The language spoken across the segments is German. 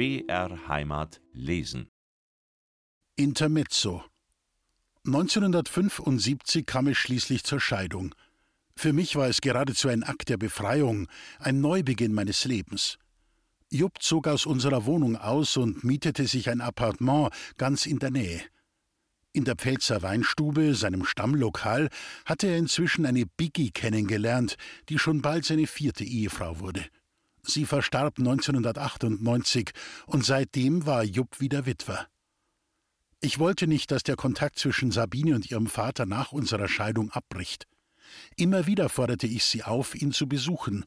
BR Heimat lesen. Intermezzo 1975 kam es schließlich zur Scheidung. Für mich war es geradezu ein Akt der Befreiung, ein Neubeginn meines Lebens. Jupp zog aus unserer Wohnung aus und mietete sich ein Appartement ganz in der Nähe. In der Pfälzer Weinstube, seinem Stammlokal, hatte er inzwischen eine Biggie kennengelernt, die schon bald seine vierte Ehefrau wurde. Sie verstarb 1998 und seitdem war Jupp wieder Witwer. Ich wollte nicht, dass der Kontakt zwischen Sabine und ihrem Vater nach unserer Scheidung abbricht. Immer wieder forderte ich sie auf, ihn zu besuchen.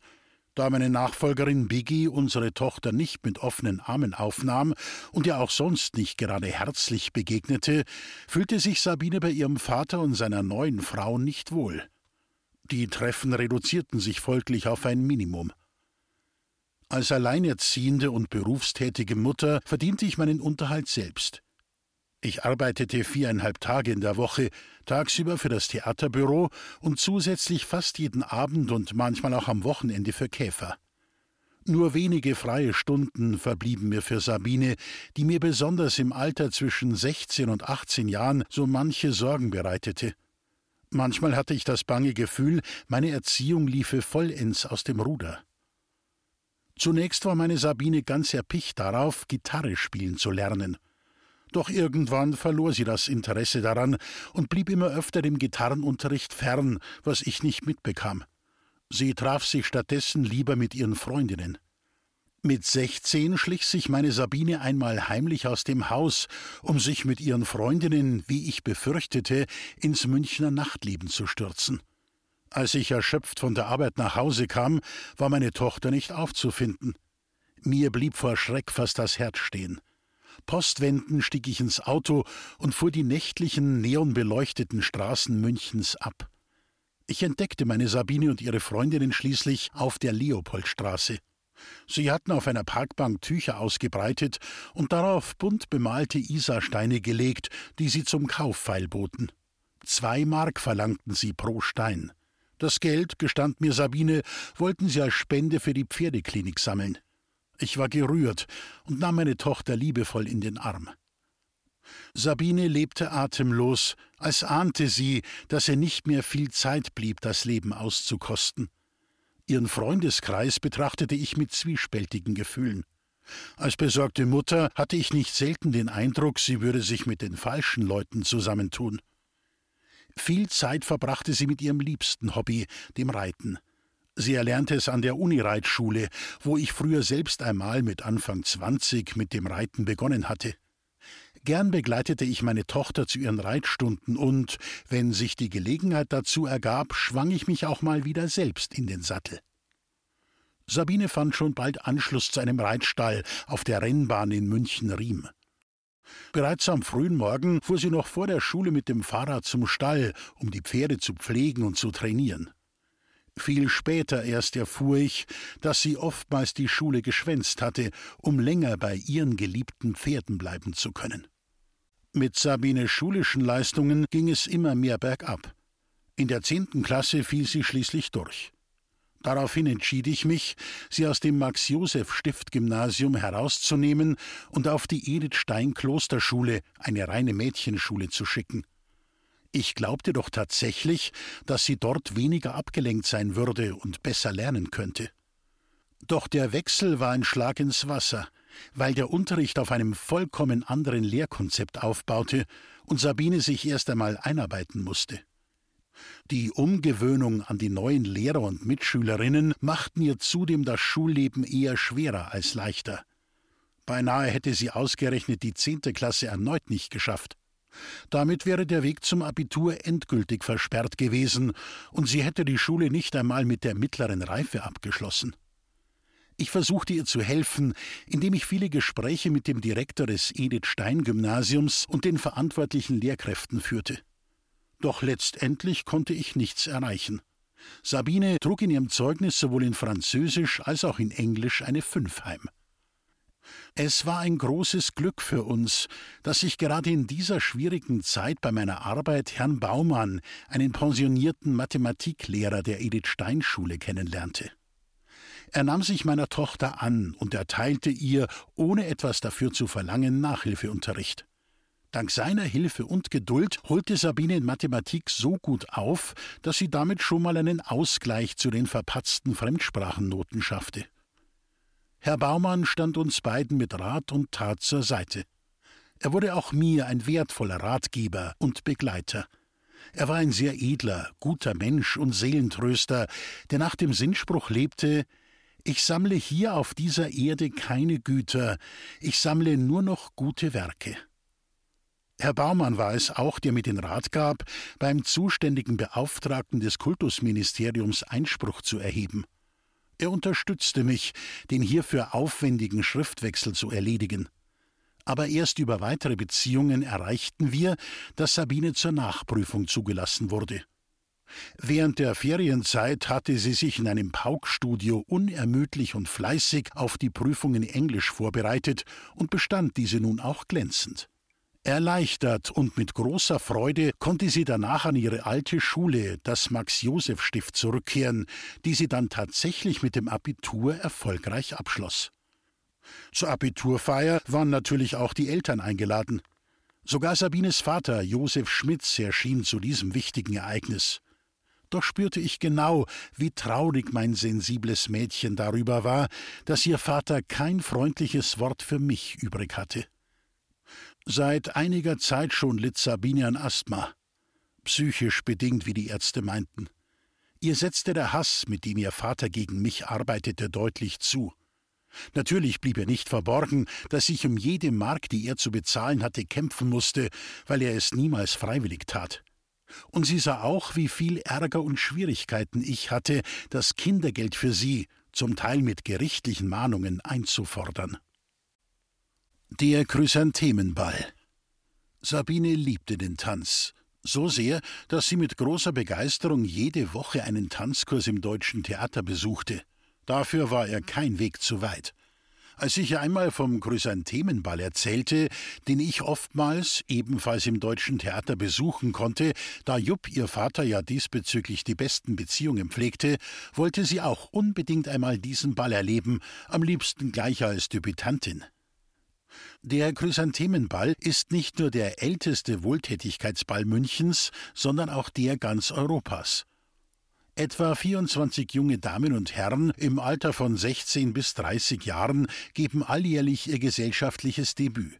Da meine Nachfolgerin Biggie unsere Tochter nicht mit offenen Armen aufnahm und ihr auch sonst nicht gerade herzlich begegnete, fühlte sich Sabine bei ihrem Vater und seiner neuen Frau nicht wohl. Die Treffen reduzierten sich folglich auf ein Minimum. Als alleinerziehende und berufstätige Mutter verdiente ich meinen Unterhalt selbst. Ich arbeitete viereinhalb Tage in der Woche, tagsüber für das Theaterbüro und zusätzlich fast jeden Abend und manchmal auch am Wochenende für Käfer. Nur wenige freie Stunden verblieben mir für Sabine, die mir besonders im Alter zwischen 16 und 18 Jahren so manche Sorgen bereitete. Manchmal hatte ich das bange Gefühl, meine Erziehung liefe vollends aus dem Ruder. Zunächst war meine Sabine ganz erpicht darauf, Gitarre spielen zu lernen. Doch irgendwann verlor sie das Interesse daran und blieb immer öfter dem Gitarrenunterricht fern, was ich nicht mitbekam. Sie traf sich stattdessen lieber mit ihren Freundinnen. Mit sechzehn schlich sich meine Sabine einmal heimlich aus dem Haus, um sich mit ihren Freundinnen, wie ich befürchtete, ins Münchner Nachtleben zu stürzen. Als ich erschöpft von der Arbeit nach Hause kam, war meine Tochter nicht aufzufinden. Mir blieb vor Schreck fast das Herz stehen. Postwendend stieg ich ins Auto und fuhr die nächtlichen, neonbeleuchteten Straßen Münchens ab. Ich entdeckte meine Sabine und ihre Freundinnen schließlich auf der Leopoldstraße. Sie hatten auf einer Parkbank Tücher ausgebreitet und darauf bunt bemalte Isarsteine gelegt, die sie zum Kauf feilboten. Zwei Mark verlangten sie pro Stein. Das Geld, gestand mir Sabine, wollten sie als Spende für die Pferdeklinik sammeln. Ich war gerührt und nahm meine Tochter liebevoll in den Arm. Sabine lebte atemlos, als ahnte sie, dass ihr nicht mehr viel Zeit blieb, das Leben auszukosten. Ihren Freundeskreis betrachtete ich mit zwiespältigen Gefühlen. Als besorgte Mutter hatte ich nicht selten den Eindruck, sie würde sich mit den falschen Leuten zusammentun. Viel Zeit verbrachte sie mit ihrem liebsten Hobby, dem Reiten. Sie erlernte es an der Unireitschule, wo ich früher selbst einmal mit Anfang 20 mit dem Reiten begonnen hatte. Gern begleitete ich meine Tochter zu ihren Reitstunden und, wenn sich die Gelegenheit dazu ergab, schwang ich mich auch mal wieder selbst in den Sattel. Sabine fand schon bald Anschluss zu einem Reitstall auf der Rennbahn in München-Riem. Bereits am frühen Morgen fuhr sie noch vor der Schule mit dem Fahrrad zum Stall, um die Pferde zu pflegen und zu trainieren. Viel später erst erfuhr ich, dass sie oftmals die Schule geschwänzt hatte, um länger bei ihren geliebten Pferden bleiben zu können. Mit Sabines schulischen Leistungen ging es immer mehr bergab. In der zehnten Klasse fiel sie schließlich durch. Daraufhin entschied ich mich, sie aus dem Max-Josef-Stift-Gymnasium herauszunehmen und auf die Edith Stein Klosterschule, eine reine Mädchenschule, zu schicken. Ich glaubte doch tatsächlich, dass sie dort weniger abgelenkt sein würde und besser lernen könnte. Doch der Wechsel war ein Schlag ins Wasser, weil der Unterricht auf einem vollkommen anderen Lehrkonzept aufbaute und Sabine sich erst einmal einarbeiten musste. Die Umgewöhnung an die neuen Lehrer und Mitschülerinnen machten ihr zudem das Schulleben eher schwerer als leichter. Beinahe hätte sie ausgerechnet die zehnte Klasse erneut nicht geschafft. Damit wäre der Weg zum Abitur endgültig versperrt gewesen, und sie hätte die Schule nicht einmal mit der mittleren Reife abgeschlossen. Ich versuchte ihr zu helfen, indem ich viele Gespräche mit dem Direktor des Edith Stein Gymnasiums und den verantwortlichen Lehrkräften führte. Doch letztendlich konnte ich nichts erreichen. Sabine trug in ihrem Zeugnis sowohl in Französisch als auch in Englisch eine Fünf heim. Es war ein großes Glück für uns, dass ich gerade in dieser schwierigen Zeit bei meiner Arbeit Herrn Baumann, einen pensionierten Mathematiklehrer der Edith Stein Schule, kennenlernte. Er nahm sich meiner Tochter an und erteilte ihr, ohne etwas dafür zu verlangen, Nachhilfeunterricht. Dank seiner Hilfe und Geduld holte Sabine in Mathematik so gut auf, dass sie damit schon mal einen Ausgleich zu den verpatzten Fremdsprachennoten schaffte. Herr Baumann stand uns beiden mit Rat und Tat zur Seite. Er wurde auch mir ein wertvoller Ratgeber und Begleiter. Er war ein sehr edler, guter Mensch und Seelentröster, der nach dem Sinnspruch lebte Ich sammle hier auf dieser Erde keine Güter, ich sammle nur noch gute Werke. Herr Baumann war es auch, der mir den Rat gab, beim zuständigen Beauftragten des Kultusministeriums Einspruch zu erheben. Er unterstützte mich, den hierfür aufwendigen Schriftwechsel zu erledigen. Aber erst über weitere Beziehungen erreichten wir, dass Sabine zur Nachprüfung zugelassen wurde. Während der Ferienzeit hatte sie sich in einem Paukstudio unermüdlich und fleißig auf die Prüfung in Englisch vorbereitet und bestand diese nun auch glänzend. Erleichtert und mit großer Freude konnte sie danach an ihre alte Schule, das Max-Josef-Stift, zurückkehren, die sie dann tatsächlich mit dem Abitur erfolgreich abschloss. Zur Abiturfeier waren natürlich auch die Eltern eingeladen. Sogar Sabines Vater, Josef Schmitz, erschien zu diesem wichtigen Ereignis. Doch spürte ich genau, wie traurig mein sensibles Mädchen darüber war, dass ihr Vater kein freundliches Wort für mich übrig hatte. Seit einiger Zeit schon litt Sabine an Asthma, psychisch bedingt, wie die Ärzte meinten. Ihr setzte der Hass, mit dem ihr Vater gegen mich arbeitete, deutlich zu. Natürlich blieb er nicht verborgen, dass ich um jede Mark, die er zu bezahlen hatte, kämpfen musste, weil er es niemals freiwillig tat. Und sie sah auch, wie viel Ärger und Schwierigkeiten ich hatte, das Kindergeld für sie, zum Teil mit gerichtlichen Mahnungen, einzufordern. Der Chrysanthemenball. Sabine liebte den Tanz, so sehr, dass sie mit großer Begeisterung jede Woche einen Tanzkurs im deutschen Theater besuchte. Dafür war er kein Weg zu weit. Als ich einmal vom Chrysanthemenball erzählte, den ich oftmals ebenfalls im deutschen Theater besuchen konnte, da Jupp ihr Vater ja diesbezüglich die besten Beziehungen pflegte, wollte sie auch unbedingt einmal diesen Ball erleben, am liebsten gleich als Debütantin. Der Chrysanthemenball ist nicht nur der älteste Wohltätigkeitsball Münchens, sondern auch der ganz Europas. Etwa 24 junge Damen und Herren im Alter von 16 bis 30 Jahren geben alljährlich ihr gesellschaftliches Debüt.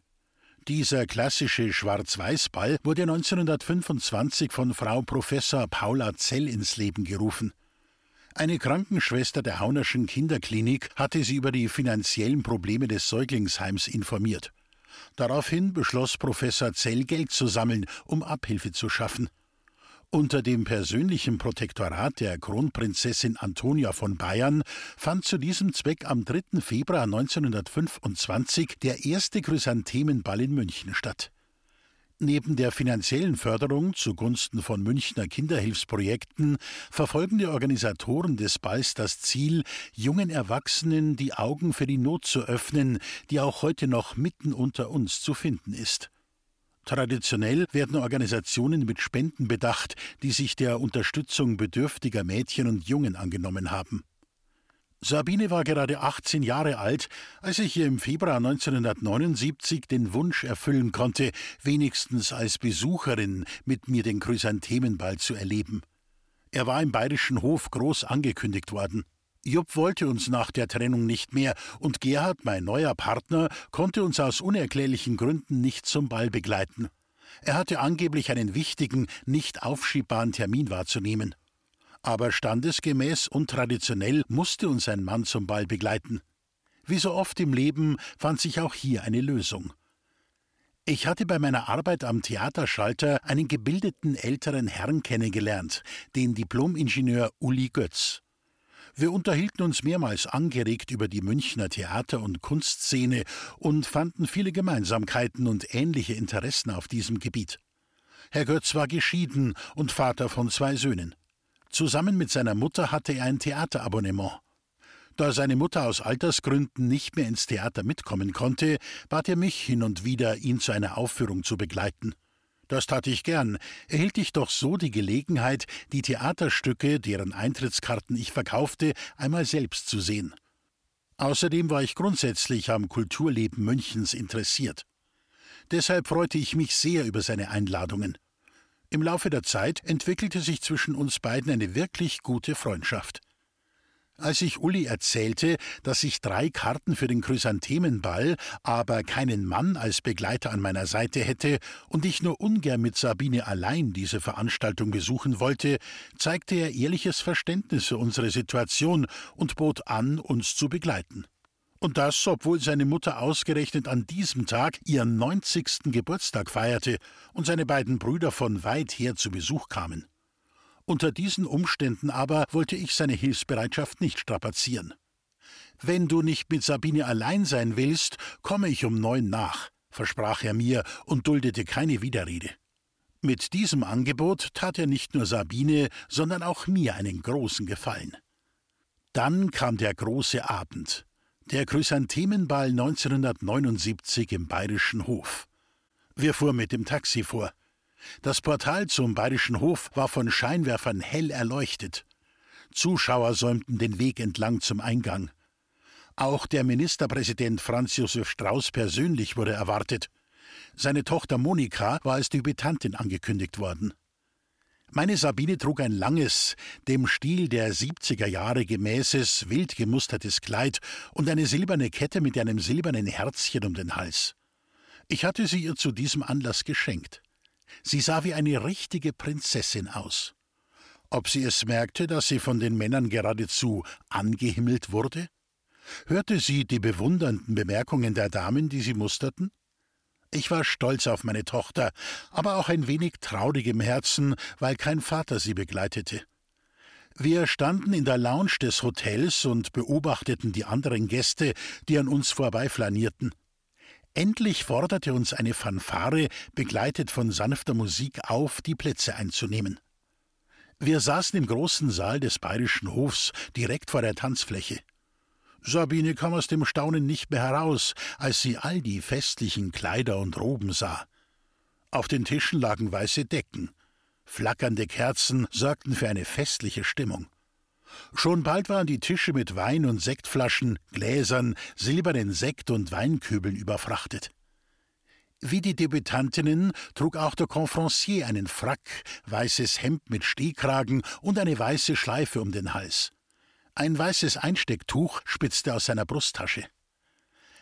Dieser klassische Schwarz-Weiß-Ball wurde 1925 von Frau Professor Paula Zell ins Leben gerufen. Eine Krankenschwester der Haunerschen Kinderklinik hatte sie über die finanziellen Probleme des Säuglingsheims informiert. Daraufhin beschloss Professor Zell Geld zu sammeln, um Abhilfe zu schaffen. Unter dem persönlichen Protektorat der Kronprinzessin Antonia von Bayern fand zu diesem Zweck am 3. Februar 1925 der erste Chrysanthemenball in München statt. Neben der finanziellen Förderung zugunsten von Münchner Kinderhilfsprojekten verfolgen die Organisatoren des Balls das Ziel, jungen Erwachsenen die Augen für die Not zu öffnen, die auch heute noch mitten unter uns zu finden ist. Traditionell werden Organisationen mit Spenden bedacht, die sich der Unterstützung bedürftiger Mädchen und Jungen angenommen haben. Sabine war gerade 18 Jahre alt, als ich ihr im Februar 1979 den Wunsch erfüllen konnte, wenigstens als Besucherin mit mir den Chrysanthemenball zu erleben. Er war im bayerischen Hof groß angekündigt worden. Jupp wollte uns nach der Trennung nicht mehr, und Gerhard, mein neuer Partner, konnte uns aus unerklärlichen Gründen nicht zum Ball begleiten. Er hatte angeblich einen wichtigen, nicht aufschiebbaren Termin wahrzunehmen aber standesgemäß und traditionell musste uns ein Mann zum Ball begleiten. Wie so oft im Leben fand sich auch hier eine Lösung. Ich hatte bei meiner Arbeit am Theaterschalter einen gebildeten älteren Herrn kennengelernt, den Diplomingenieur Uli Götz. Wir unterhielten uns mehrmals angeregt über die Münchner Theater- und Kunstszene und fanden viele Gemeinsamkeiten und ähnliche Interessen auf diesem Gebiet. Herr Götz war geschieden und Vater von zwei Söhnen. Zusammen mit seiner Mutter hatte er ein Theaterabonnement. Da seine Mutter aus Altersgründen nicht mehr ins Theater mitkommen konnte, bat er mich hin und wieder, ihn zu einer Aufführung zu begleiten. Das tat ich gern, erhielt ich doch so die Gelegenheit, die Theaterstücke, deren Eintrittskarten ich verkaufte, einmal selbst zu sehen. Außerdem war ich grundsätzlich am Kulturleben Münchens interessiert. Deshalb freute ich mich sehr über seine Einladungen. Im Laufe der Zeit entwickelte sich zwischen uns beiden eine wirklich gute Freundschaft. Als ich Uli erzählte, dass ich drei Karten für den Chrysanthemenball, aber keinen Mann als Begleiter an meiner Seite hätte und ich nur ungern mit Sabine allein diese Veranstaltung besuchen wollte, zeigte er ehrliches Verständnis für unsere Situation und bot an, uns zu begleiten. Und das, obwohl seine Mutter ausgerechnet an diesem Tag ihren 90. Geburtstag feierte und seine beiden Brüder von weit her zu Besuch kamen. Unter diesen Umständen aber wollte ich seine Hilfsbereitschaft nicht strapazieren. Wenn du nicht mit Sabine allein sein willst, komme ich um neun nach, versprach er mir und duldete keine Widerrede. Mit diesem Angebot tat er nicht nur Sabine, sondern auch mir einen großen Gefallen. Dann kam der große Abend, der Chrysanthemenball 1979 im Bayerischen Hof. Wir fuhren mit dem Taxi vor. Das Portal zum Bayerischen Hof war von Scheinwerfern hell erleuchtet. Zuschauer säumten den Weg entlang zum Eingang. Auch der Ministerpräsident Franz Josef Strauß persönlich wurde erwartet. Seine Tochter Monika war als Debütantin angekündigt worden. Meine Sabine trug ein langes, dem Stil der 70er Jahre gemäßes, wild gemustertes Kleid und eine silberne Kette mit einem silbernen Herzchen um den Hals. Ich hatte sie ihr zu diesem Anlass geschenkt. Sie sah wie eine richtige Prinzessin aus. Ob sie es merkte, dass sie von den Männern geradezu angehimmelt wurde? Hörte sie die bewundernden Bemerkungen der Damen, die sie musterten? Ich war stolz auf meine Tochter, aber auch ein wenig traurig im Herzen, weil kein Vater sie begleitete. Wir standen in der Lounge des Hotels und beobachteten die anderen Gäste, die an uns vorbeiflanierten. Endlich forderte uns eine Fanfare, begleitet von sanfter Musik, auf, die Plätze einzunehmen. Wir saßen im großen Saal des Bayerischen Hofs, direkt vor der Tanzfläche. Sabine kam aus dem Staunen nicht mehr heraus, als sie all die festlichen Kleider und Roben sah. Auf den Tischen lagen weiße Decken. Flackernde Kerzen sorgten für eine festliche Stimmung. Schon bald waren die Tische mit Wein und Sektflaschen, Gläsern, silbernen Sekt und Weinkübeln überfrachtet. Wie die Debütantinnen trug auch der Confrancier einen Frack, weißes Hemd mit Stehkragen und eine weiße Schleife um den Hals. Ein weißes Einstecktuch spitzte aus seiner Brusttasche.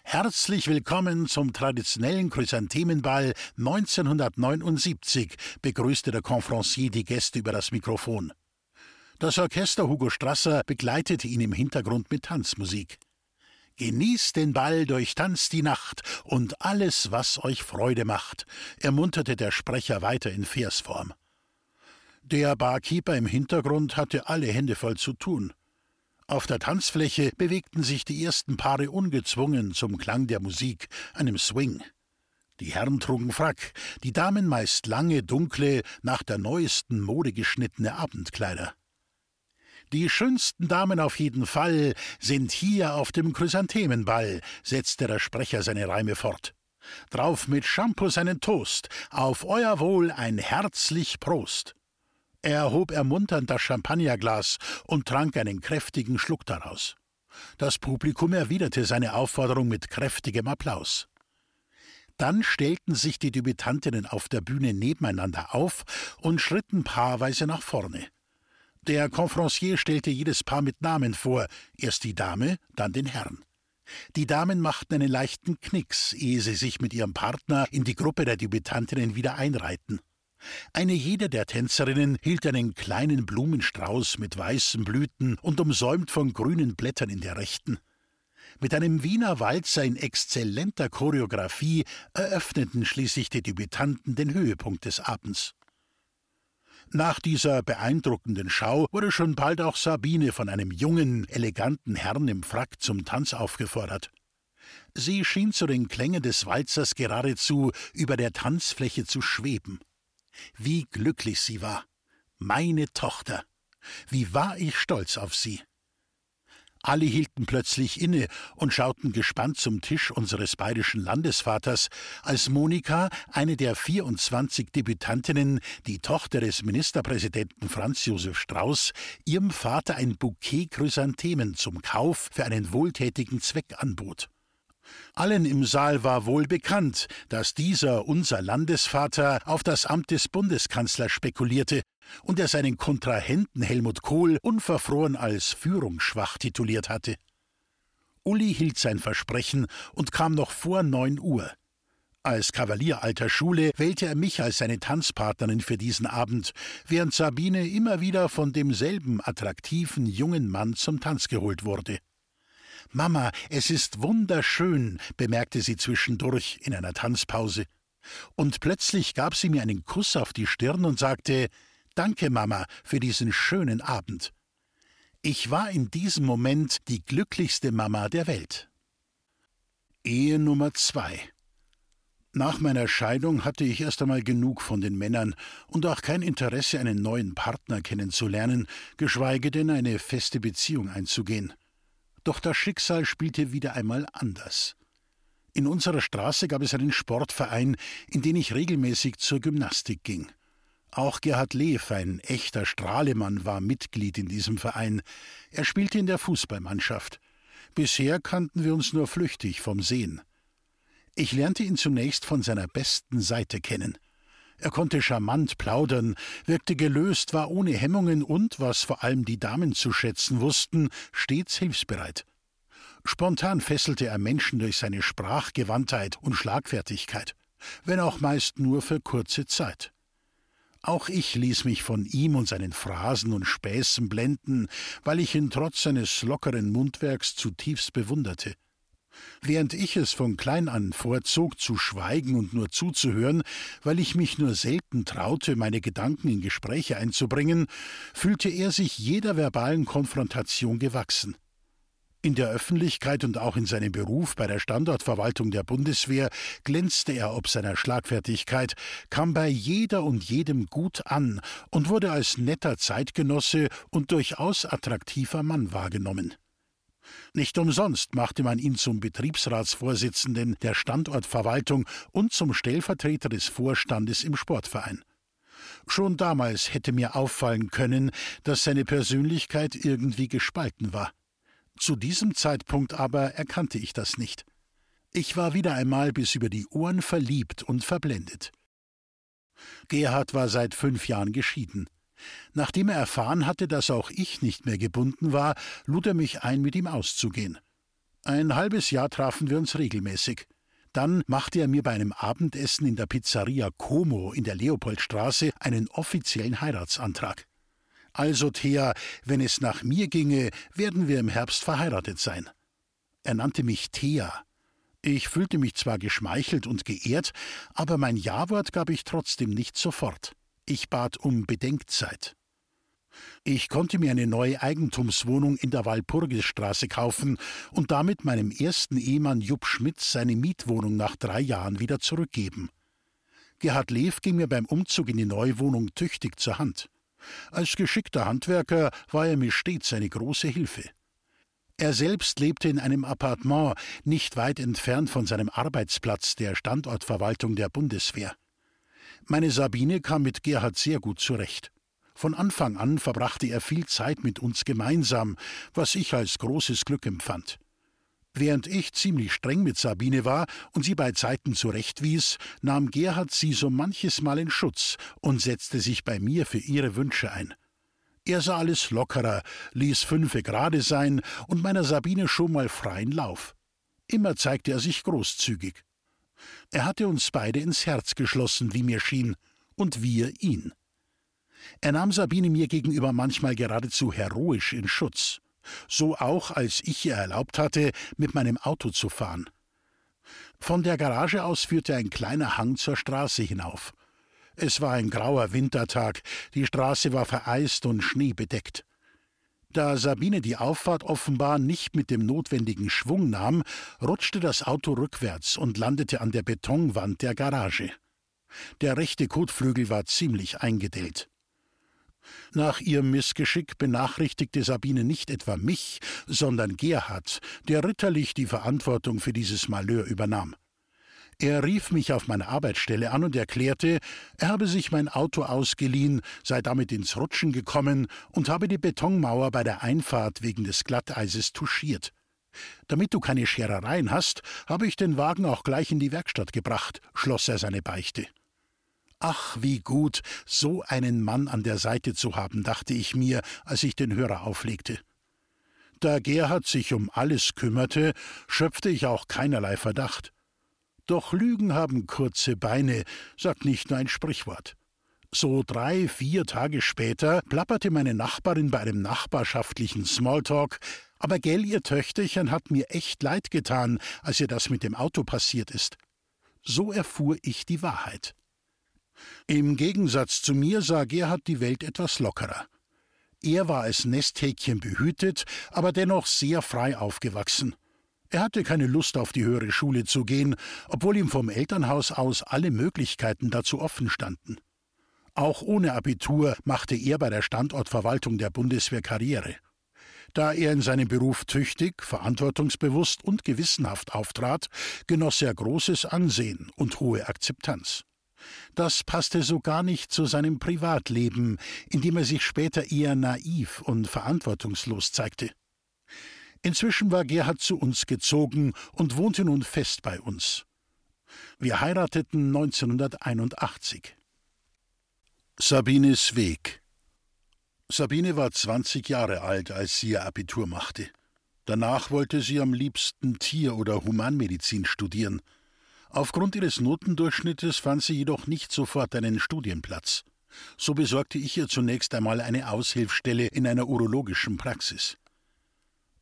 Herzlich willkommen zum traditionellen Chrysanthemenball 1979, begrüßte der Confrancier die Gäste über das Mikrofon. Das Orchester Hugo Strasser begleitete ihn im Hintergrund mit Tanzmusik. Genießt den Ball, durchtanzt die Nacht und alles, was euch Freude macht, ermunterte der Sprecher weiter in Versform. Der Barkeeper im Hintergrund hatte alle Hände voll zu tun. Auf der Tanzfläche bewegten sich die ersten Paare ungezwungen zum Klang der Musik, einem Swing. Die Herren trugen Frack, die Damen meist lange, dunkle, nach der neuesten Mode geschnittene Abendkleider. Die schönsten Damen auf jeden Fall sind hier auf dem Chrysanthemenball, setzte der Sprecher seine Reime fort. Drauf mit Shampoo seinen Toast, auf euer Wohl ein herzlich Prost. Er hob ermunternd das Champagnerglas und trank einen kräftigen Schluck daraus. Das Publikum erwiderte seine Aufforderung mit kräftigem Applaus. Dann stellten sich die Debütantinnen auf der Bühne nebeneinander auf und schritten paarweise nach vorne. Der Confrancier stellte jedes Paar mit Namen vor, erst die Dame, dann den Herrn. Die Damen machten einen leichten Knicks, ehe sie sich mit ihrem Partner in die Gruppe der Debütantinnen wieder einreihten. Eine jede der Tänzerinnen hielt einen kleinen Blumenstrauß mit weißen Blüten und umsäumt von grünen Blättern in der rechten. Mit einem Wiener Walzer in exzellenter Choreografie eröffneten schließlich die Debütanten den Höhepunkt des Abends. Nach dieser beeindruckenden Schau wurde schon bald auch Sabine von einem jungen, eleganten Herrn im Frack zum Tanz aufgefordert. Sie schien zu den Klängen des Walzers geradezu über der Tanzfläche zu schweben. Wie glücklich sie war. Meine Tochter. Wie war ich stolz auf sie. Alle hielten plötzlich inne und schauten gespannt zum Tisch unseres bayerischen Landesvaters, als Monika, eine der 24 Debütantinnen, die Tochter des Ministerpräsidenten Franz Josef Strauß, ihrem Vater ein Bouquet Chrysanthemen zum Kauf für einen wohltätigen Zweck anbot. Allen im Saal war wohl bekannt, dass dieser unser Landesvater auf das Amt des Bundeskanzlers spekulierte und er seinen Kontrahenten Helmut Kohl unverfroren als führungsschwach tituliert hatte. Uli hielt sein Versprechen und kam noch vor neun Uhr. Als Kavalier alter Schule wählte er mich als seine Tanzpartnerin für diesen Abend, während Sabine immer wieder von demselben attraktiven jungen Mann zum Tanz geholt wurde. Mama, es ist wunderschön, bemerkte sie zwischendurch in einer Tanzpause. Und plötzlich gab sie mir einen Kuss auf die Stirn und sagte Danke, Mama, für diesen schönen Abend. Ich war in diesem Moment die glücklichste Mama der Welt. Ehe Nummer zwei. Nach meiner Scheidung hatte ich erst einmal genug von den Männern und auch kein Interesse, einen neuen Partner kennenzulernen, geschweige denn eine feste Beziehung einzugehen. Doch das Schicksal spielte wieder einmal anders. In unserer Straße gab es einen Sportverein, in den ich regelmäßig zur Gymnastik ging. Auch Gerhard Lev, ein echter Strahlemann, war Mitglied in diesem Verein. Er spielte in der Fußballmannschaft. Bisher kannten wir uns nur flüchtig vom Sehen. Ich lernte ihn zunächst von seiner besten Seite kennen. Er konnte charmant plaudern, wirkte gelöst, war ohne Hemmungen und, was vor allem die Damen zu schätzen wussten, stets hilfsbereit. Spontan fesselte er Menschen durch seine Sprachgewandtheit und Schlagfertigkeit, wenn auch meist nur für kurze Zeit. Auch ich ließ mich von ihm und seinen Phrasen und Späßen blenden, weil ich ihn trotz seines lockeren Mundwerks zutiefst bewunderte. Während ich es von klein an vorzog, zu schweigen und nur zuzuhören, weil ich mich nur selten traute, meine Gedanken in Gespräche einzubringen, fühlte er sich jeder verbalen Konfrontation gewachsen. In der Öffentlichkeit und auch in seinem Beruf bei der Standortverwaltung der Bundeswehr glänzte er ob seiner Schlagfertigkeit, kam bei jeder und jedem gut an und wurde als netter Zeitgenosse und durchaus attraktiver Mann wahrgenommen. Nicht umsonst machte man ihn zum Betriebsratsvorsitzenden der Standortverwaltung und zum Stellvertreter des Vorstandes im Sportverein. Schon damals hätte mir auffallen können, dass seine Persönlichkeit irgendwie gespalten war. Zu diesem Zeitpunkt aber erkannte ich das nicht. Ich war wieder einmal bis über die Ohren verliebt und verblendet. Gerhard war seit fünf Jahren geschieden. Nachdem er erfahren hatte, dass auch ich nicht mehr gebunden war, lud er mich ein, mit ihm auszugehen. Ein halbes Jahr trafen wir uns regelmäßig. Dann machte er mir bei einem Abendessen in der Pizzeria Como in der Leopoldstraße einen offiziellen Heiratsantrag. Also, Thea, wenn es nach mir ginge, werden wir im Herbst verheiratet sein. Er nannte mich Thea. Ich fühlte mich zwar geschmeichelt und geehrt, aber mein Ja-Wort gab ich trotzdem nicht sofort. Ich bat um Bedenkzeit. Ich konnte mir eine neue Eigentumswohnung in der Walpurgisstraße kaufen und damit meinem ersten Ehemann Jupp Schmitz seine Mietwohnung nach drei Jahren wieder zurückgeben. Gerhard Lev ging mir beim Umzug in die neue Wohnung tüchtig zur Hand. Als geschickter Handwerker war er mir stets eine große Hilfe. Er selbst lebte in einem Appartement nicht weit entfernt von seinem Arbeitsplatz der Standortverwaltung der Bundeswehr. Meine Sabine kam mit Gerhard sehr gut zurecht. Von Anfang an verbrachte er viel Zeit mit uns gemeinsam, was ich als großes Glück empfand. Während ich ziemlich streng mit Sabine war und sie bei Zeiten zurechtwies, nahm Gerhard sie so manches Mal in Schutz und setzte sich bei mir für ihre Wünsche ein. Er sah alles lockerer, ließ fünfe gerade sein und meiner Sabine schon mal freien Lauf. Immer zeigte er sich großzügig. Er hatte uns beide ins Herz geschlossen, wie mir schien, und wir ihn. Er nahm Sabine mir gegenüber manchmal geradezu heroisch in Schutz, so auch als ich ihr erlaubt hatte, mit meinem Auto zu fahren. Von der Garage aus führte ein kleiner Hang zur Straße hinauf. Es war ein grauer Wintertag, die Straße war vereist und schneebedeckt. Da Sabine die Auffahrt offenbar nicht mit dem notwendigen Schwung nahm, rutschte das Auto rückwärts und landete an der Betonwand der Garage. Der rechte Kotflügel war ziemlich eingedellt. Nach ihrem Missgeschick benachrichtigte Sabine nicht etwa mich, sondern Gerhard, der ritterlich die Verantwortung für dieses Malheur übernahm. Er rief mich auf meiner Arbeitsstelle an und erklärte, er habe sich mein Auto ausgeliehen, sei damit ins Rutschen gekommen und habe die Betonmauer bei der Einfahrt wegen des Glatteises touchiert. Damit du keine Scherereien hast, habe ich den Wagen auch gleich in die Werkstatt gebracht, schloss er seine Beichte. Ach, wie gut, so einen Mann an der Seite zu haben, dachte ich mir, als ich den Hörer auflegte. Da Gerhard sich um alles kümmerte, schöpfte ich auch keinerlei Verdacht. Doch Lügen haben kurze Beine, sagt nicht nur ein Sprichwort. So drei, vier Tage später plapperte meine Nachbarin bei einem nachbarschaftlichen Smalltalk, aber gell, ihr Töchterchen hat mir echt leid getan, als ihr das mit dem Auto passiert ist. So erfuhr ich die Wahrheit. Im Gegensatz zu mir sah Gerhard die Welt etwas lockerer. Er war als Nesthäkchen behütet, aber dennoch sehr frei aufgewachsen. Er hatte keine Lust, auf die höhere Schule zu gehen, obwohl ihm vom Elternhaus aus alle Möglichkeiten dazu offen standen. Auch ohne Abitur machte er bei der Standortverwaltung der Bundeswehr Karriere. Da er in seinem Beruf tüchtig, verantwortungsbewusst und gewissenhaft auftrat, genoss er großes Ansehen und hohe Akzeptanz. Das passte so gar nicht zu seinem Privatleben, in dem er sich später eher naiv und verantwortungslos zeigte. Inzwischen war Gerhard zu uns gezogen und wohnte nun fest bei uns. Wir heirateten 1981. Sabines Weg Sabine war 20 Jahre alt, als sie ihr Abitur machte. Danach wollte sie am liebsten Tier- oder Humanmedizin studieren. Aufgrund ihres Notendurchschnittes fand sie jedoch nicht sofort einen Studienplatz. So besorgte ich ihr zunächst einmal eine Aushilfsstelle in einer urologischen Praxis.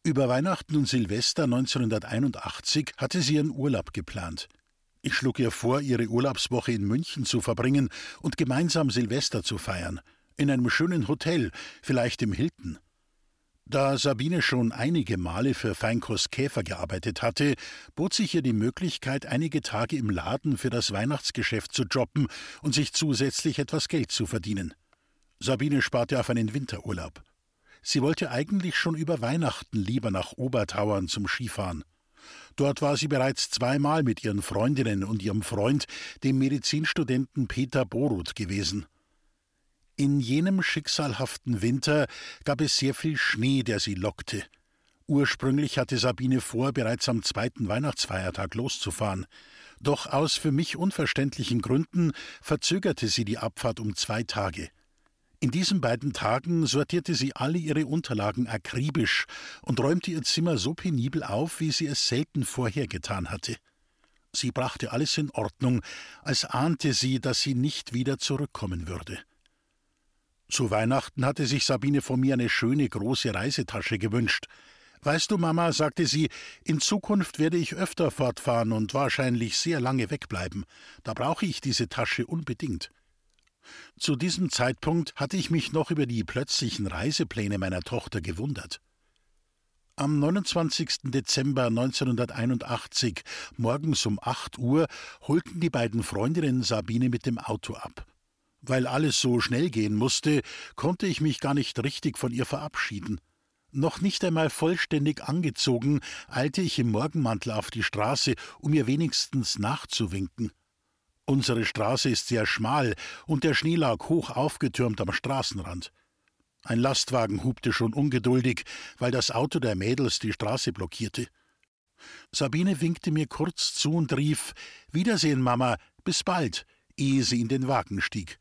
Über Weihnachten und Silvester 1981 hatte sie ihren Urlaub geplant. Ich schlug ihr vor, ihre Urlaubswoche in München zu verbringen und gemeinsam Silvester zu feiern. In einem schönen Hotel, vielleicht im Hilton. Da Sabine schon einige Male für Feinkost Käfer gearbeitet hatte, bot sich ihr die Möglichkeit, einige Tage im Laden für das Weihnachtsgeschäft zu jobben und sich zusätzlich etwas Geld zu verdienen. Sabine sparte auf einen Winterurlaub. Sie wollte eigentlich schon über Weihnachten lieber nach Obertauern zum Skifahren. Dort war sie bereits zweimal mit ihren Freundinnen und ihrem Freund, dem Medizinstudenten Peter Boruth, gewesen. In jenem schicksalhaften Winter gab es sehr viel Schnee, der sie lockte. Ursprünglich hatte Sabine vor, bereits am zweiten Weihnachtsfeiertag loszufahren. Doch aus für mich unverständlichen Gründen verzögerte sie die Abfahrt um zwei Tage. In diesen beiden Tagen sortierte sie alle ihre Unterlagen akribisch und räumte ihr Zimmer so penibel auf, wie sie es selten vorher getan hatte. Sie brachte alles in Ordnung, als ahnte sie, dass sie nicht wieder zurückkommen würde. Zu Weihnachten hatte sich Sabine von mir eine schöne große Reisetasche gewünscht. Weißt du, Mama, sagte sie, in Zukunft werde ich öfter fortfahren und wahrscheinlich sehr lange wegbleiben. Da brauche ich diese Tasche unbedingt. Zu diesem Zeitpunkt hatte ich mich noch über die plötzlichen Reisepläne meiner Tochter gewundert. Am 29. Dezember 1981, morgens um 8 Uhr, holten die beiden Freundinnen Sabine mit dem Auto ab. Weil alles so schnell gehen musste, konnte ich mich gar nicht richtig von ihr verabschieden. Noch nicht einmal vollständig angezogen, eilte ich im Morgenmantel auf die Straße, um ihr wenigstens nachzuwinken. Unsere Straße ist sehr schmal und der Schnee lag hoch aufgetürmt am Straßenrand. Ein Lastwagen hubte schon ungeduldig, weil das Auto der Mädels die Straße blockierte. Sabine winkte mir kurz zu und rief Wiedersehen, Mama, bis bald, ehe sie in den Wagen stieg.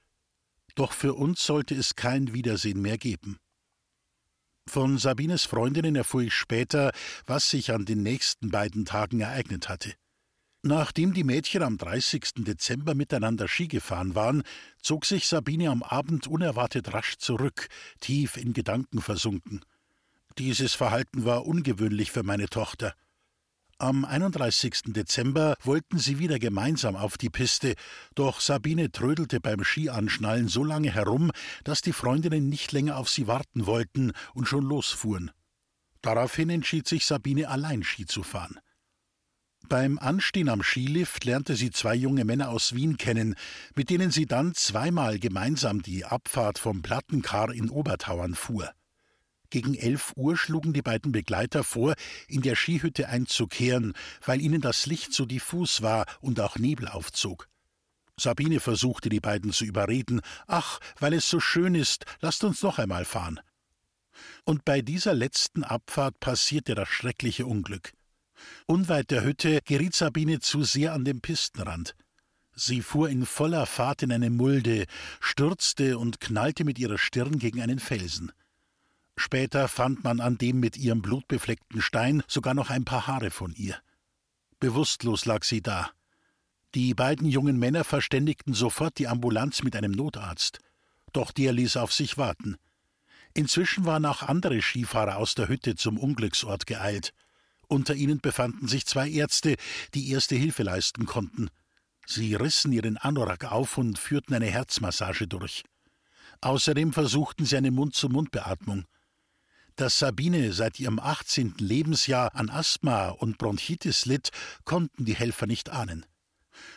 Doch für uns sollte es kein Wiedersehen mehr geben. Von Sabines Freundinnen erfuhr ich später, was sich an den nächsten beiden Tagen ereignet hatte. Nachdem die Mädchen am 30. Dezember miteinander Ski gefahren waren, zog sich Sabine am Abend unerwartet rasch zurück, tief in Gedanken versunken. Dieses Verhalten war ungewöhnlich für meine Tochter. Am 31. Dezember wollten sie wieder gemeinsam auf die Piste, doch Sabine trödelte beim Skianschnallen so lange herum, dass die Freundinnen nicht länger auf sie warten wollten und schon losfuhren. Daraufhin entschied sich Sabine allein Ski zu fahren. Beim Anstehen am Skilift lernte sie zwei junge Männer aus Wien kennen, mit denen sie dann zweimal gemeinsam die Abfahrt vom Plattenkar in Obertauern fuhr. Gegen elf Uhr schlugen die beiden Begleiter vor, in der Skihütte einzukehren, weil ihnen das Licht zu diffus war und auch Nebel aufzog. Sabine versuchte die beiden zu überreden. Ach, weil es so schön ist, lasst uns noch einmal fahren. Und bei dieser letzten Abfahrt passierte das schreckliche Unglück. Unweit der Hütte geriet Sabine zu sehr an den Pistenrand. Sie fuhr in voller Fahrt in eine Mulde, stürzte und knallte mit ihrer Stirn gegen einen Felsen. Später fand man an dem mit ihrem blutbefleckten Stein sogar noch ein paar Haare von ihr. Bewusstlos lag sie da. Die beiden jungen Männer verständigten sofort die Ambulanz mit einem Notarzt. Doch der ließ auf sich warten. Inzwischen waren auch andere Skifahrer aus der Hütte zum Unglücksort geeilt. Unter ihnen befanden sich zwei Ärzte, die erste Hilfe leisten konnten. Sie rissen ihren Anorak auf und führten eine Herzmassage durch. Außerdem versuchten sie eine Mund-zu-Mund-Beatmung. Dass Sabine seit ihrem 18. Lebensjahr an Asthma und Bronchitis litt, konnten die Helfer nicht ahnen.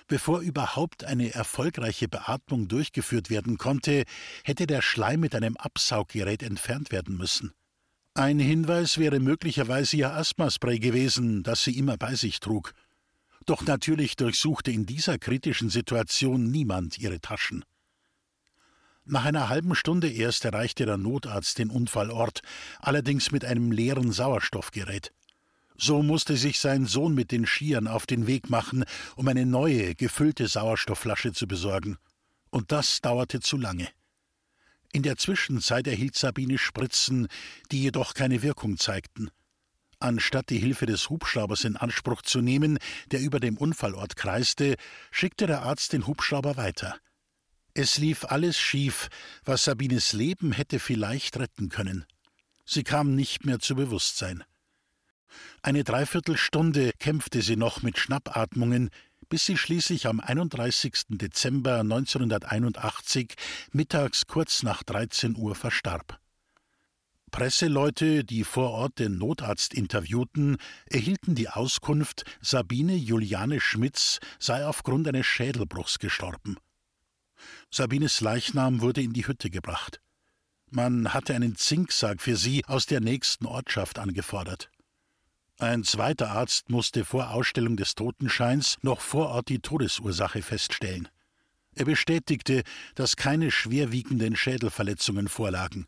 Bevor überhaupt eine erfolgreiche Beatmung durchgeführt werden konnte, hätte der Schleim mit einem Absauggerät entfernt werden müssen. Ein Hinweis wäre möglicherweise ihr Asthmaspray gewesen, das sie immer bei sich trug. Doch natürlich durchsuchte in dieser kritischen Situation niemand ihre Taschen. Nach einer halben Stunde erst erreichte der Notarzt den Unfallort, allerdings mit einem leeren Sauerstoffgerät. So musste sich sein Sohn mit den Skiern auf den Weg machen, um eine neue, gefüllte Sauerstoffflasche zu besorgen. Und das dauerte zu lange. In der Zwischenzeit erhielt Sabine Spritzen, die jedoch keine Wirkung zeigten. Anstatt die Hilfe des Hubschraubers in Anspruch zu nehmen, der über dem Unfallort kreiste, schickte der Arzt den Hubschrauber weiter. Es lief alles schief, was Sabines Leben hätte vielleicht retten können. Sie kam nicht mehr zu Bewusstsein. Eine Dreiviertelstunde kämpfte sie noch mit Schnappatmungen, bis sie schließlich am 31. Dezember 1981 mittags kurz nach 13 Uhr verstarb. Presseleute, die vor Ort den Notarzt interviewten, erhielten die Auskunft, Sabine Juliane Schmitz sei aufgrund eines Schädelbruchs gestorben. Sabines Leichnam wurde in die Hütte gebracht. Man hatte einen Zinksarg für sie aus der nächsten Ortschaft angefordert. Ein zweiter Arzt musste vor Ausstellung des Totenscheins noch vor Ort die Todesursache feststellen. Er bestätigte, dass keine schwerwiegenden Schädelverletzungen vorlagen.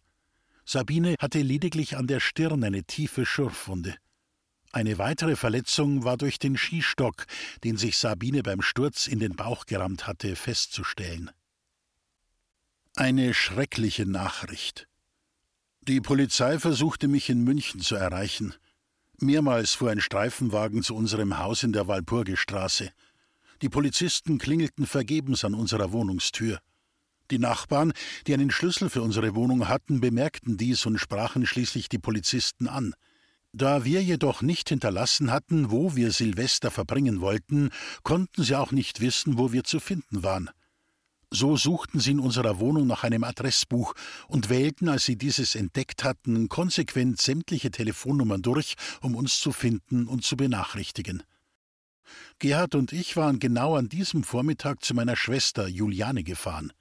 Sabine hatte lediglich an der Stirn eine tiefe Schürfwunde. Eine weitere Verletzung war durch den Skistock, den sich Sabine beim Sturz in den Bauch gerammt hatte, festzustellen. Eine schreckliche Nachricht. Die Polizei versuchte mich in München zu erreichen. Mehrmals fuhr ein Streifenwagen zu unserem Haus in der Walpurgisstraße. Die Polizisten klingelten vergebens an unserer Wohnungstür. Die Nachbarn, die einen Schlüssel für unsere Wohnung hatten, bemerkten dies und sprachen schließlich die Polizisten an. Da wir jedoch nicht hinterlassen hatten, wo wir Silvester verbringen wollten, konnten sie auch nicht wissen, wo wir zu finden waren. So suchten sie in unserer Wohnung nach einem Adressbuch und wählten, als sie dieses entdeckt hatten, konsequent sämtliche Telefonnummern durch, um uns zu finden und zu benachrichtigen. Gerhard und ich waren genau an diesem Vormittag zu meiner Schwester Juliane gefahren.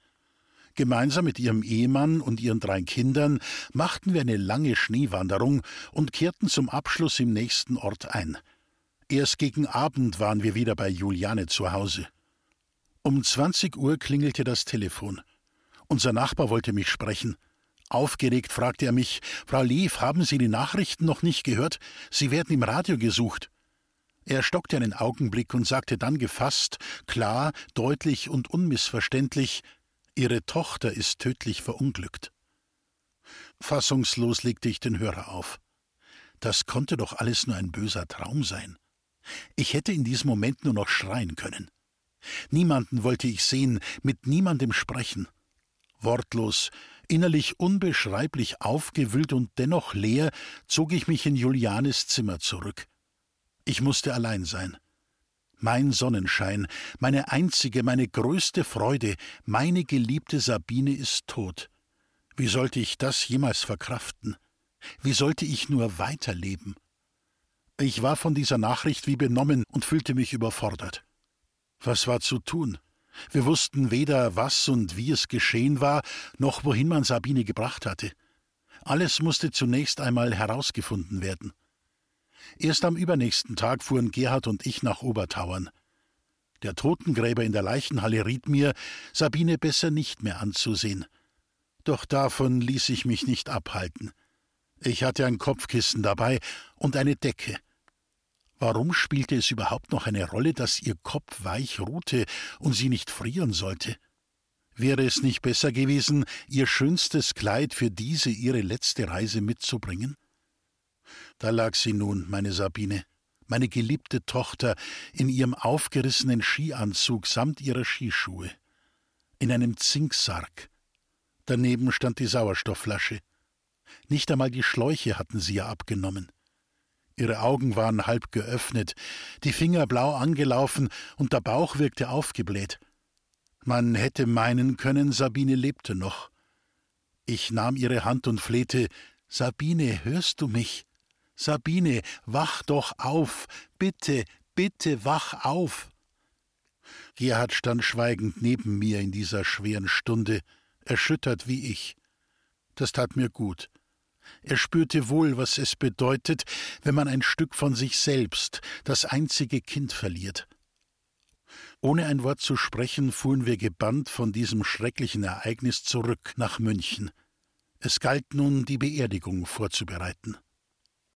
Gemeinsam mit ihrem Ehemann und ihren drei Kindern machten wir eine lange Schneewanderung und kehrten zum Abschluss im nächsten Ort ein. Erst gegen Abend waren wir wieder bei Juliane zu Hause. Um 20 Uhr klingelte das Telefon. Unser Nachbar wollte mich sprechen. Aufgeregt fragte er mich: Frau Lief, haben Sie die Nachrichten noch nicht gehört? Sie werden im Radio gesucht. Er stockte einen Augenblick und sagte dann gefasst, klar, deutlich und unmissverständlich: Ihre Tochter ist tödlich verunglückt. Fassungslos legte ich den Hörer auf. Das konnte doch alles nur ein böser Traum sein. Ich hätte in diesem Moment nur noch schreien können. Niemanden wollte ich sehen, mit niemandem sprechen. Wortlos, innerlich unbeschreiblich aufgewühlt und dennoch leer, zog ich mich in Julianes Zimmer zurück. Ich musste allein sein. Mein Sonnenschein, meine einzige, meine größte Freude, meine geliebte Sabine ist tot. Wie sollte ich das jemals verkraften? Wie sollte ich nur weiterleben? Ich war von dieser Nachricht wie benommen und fühlte mich überfordert. Was war zu tun? Wir wussten weder, was und wie es geschehen war, noch wohin man Sabine gebracht hatte. Alles musste zunächst einmal herausgefunden werden. Erst am übernächsten Tag fuhren Gerhard und ich nach Obertauern. Der Totengräber in der Leichenhalle riet mir, Sabine besser nicht mehr anzusehen. Doch davon ließ ich mich nicht abhalten. Ich hatte ein Kopfkissen dabei und eine Decke. Warum spielte es überhaupt noch eine Rolle, dass ihr Kopf weich ruhte und sie nicht frieren sollte? Wäre es nicht besser gewesen, ihr schönstes Kleid für diese ihre letzte Reise mitzubringen? Da lag sie nun, meine Sabine, meine geliebte Tochter, in ihrem aufgerissenen Skianzug samt ihrer Skischuhe, in einem Zinksarg. Daneben stand die Sauerstoffflasche. Nicht einmal die Schläuche hatten sie ja abgenommen. Ihre Augen waren halb geöffnet, die Finger blau angelaufen und der Bauch wirkte aufgebläht. Man hätte meinen können, Sabine lebte noch. Ich nahm ihre Hand und flehte Sabine, hörst du mich? Sabine, wach doch auf. Bitte, bitte, wach auf. Gerhard stand schweigend neben mir in dieser schweren Stunde, erschüttert wie ich. Das tat mir gut. Er spürte wohl, was es bedeutet, wenn man ein Stück von sich selbst, das einzige Kind verliert. Ohne ein Wort zu sprechen, fuhren wir gebannt von diesem schrecklichen Ereignis zurück nach München. Es galt nun, die Beerdigung vorzubereiten.